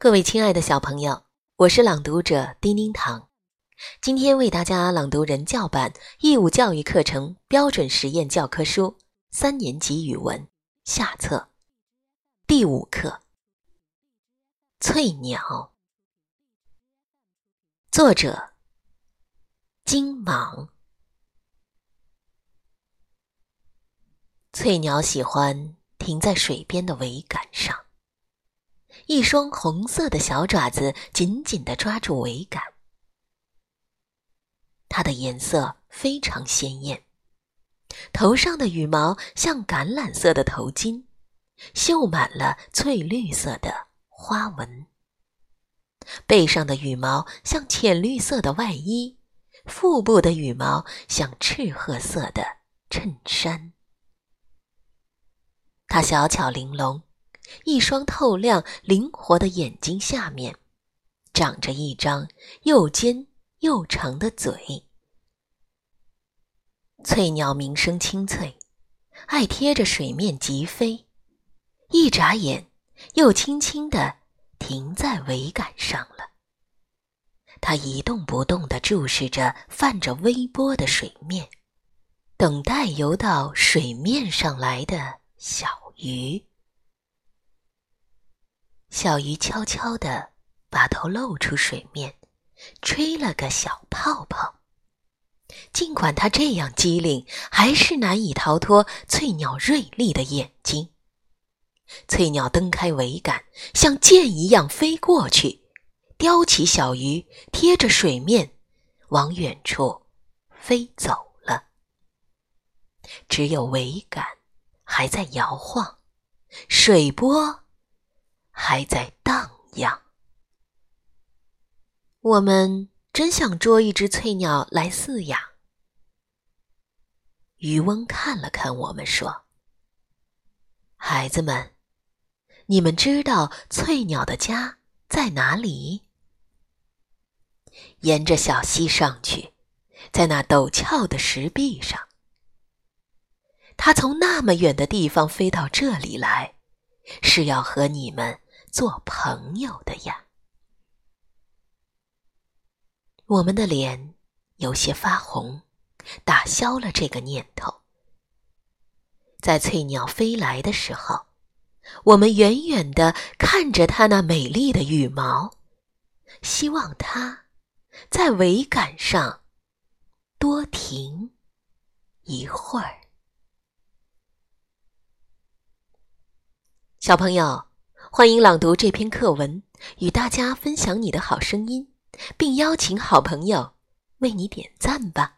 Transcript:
各位亲爱的小朋友，我是朗读者丁丁糖，今天为大家朗读人教版义务教育课程标准实验教科书三年级语文下册第五课《翠鸟》，作者金莽。翠鸟喜欢停在水边的桅杆上。一双红色的小爪子紧紧地抓住桅杆，它的颜色非常鲜艳，头上的羽毛像橄榄色的头巾，绣满了翠绿色的花纹；背上的羽毛像浅绿色的外衣，腹部的羽毛像赤褐色的衬衫。它小巧玲珑。一双透亮、灵活的眼睛下面，长着一张又尖又长的嘴。翠鸟鸣声清脆，爱贴着水面疾飞，一眨眼，又轻轻地停在桅杆上了。它一动不动地注视着泛着微波的水面，等待游到水面上来的小鱼。小鱼悄悄地把头露出水面，吹了个小泡泡。尽管它这样机灵，还是难以逃脱翠鸟锐利的眼睛。翠鸟蹬开桅杆，像箭一样飞过去，叼起小鱼，贴着水面，往远处飞走了。只有桅杆还在摇晃，水波。还在荡漾。我们真想捉一只翠鸟来饲养。渔翁看了看我们，说：“孩子们，你们知道翠鸟的家在哪里？沿着小溪上去，在那陡峭的石壁上。它从那么远的地方飞到这里来，是要和你们。”做朋友的呀，我们的脸有些发红，打消了这个念头。在翠鸟飞来的时候，我们远远的看着它那美丽的羽毛，希望它在桅杆上多停一会儿。小朋友。欢迎朗读这篇课文，与大家分享你的好声音，并邀请好朋友为你点赞吧。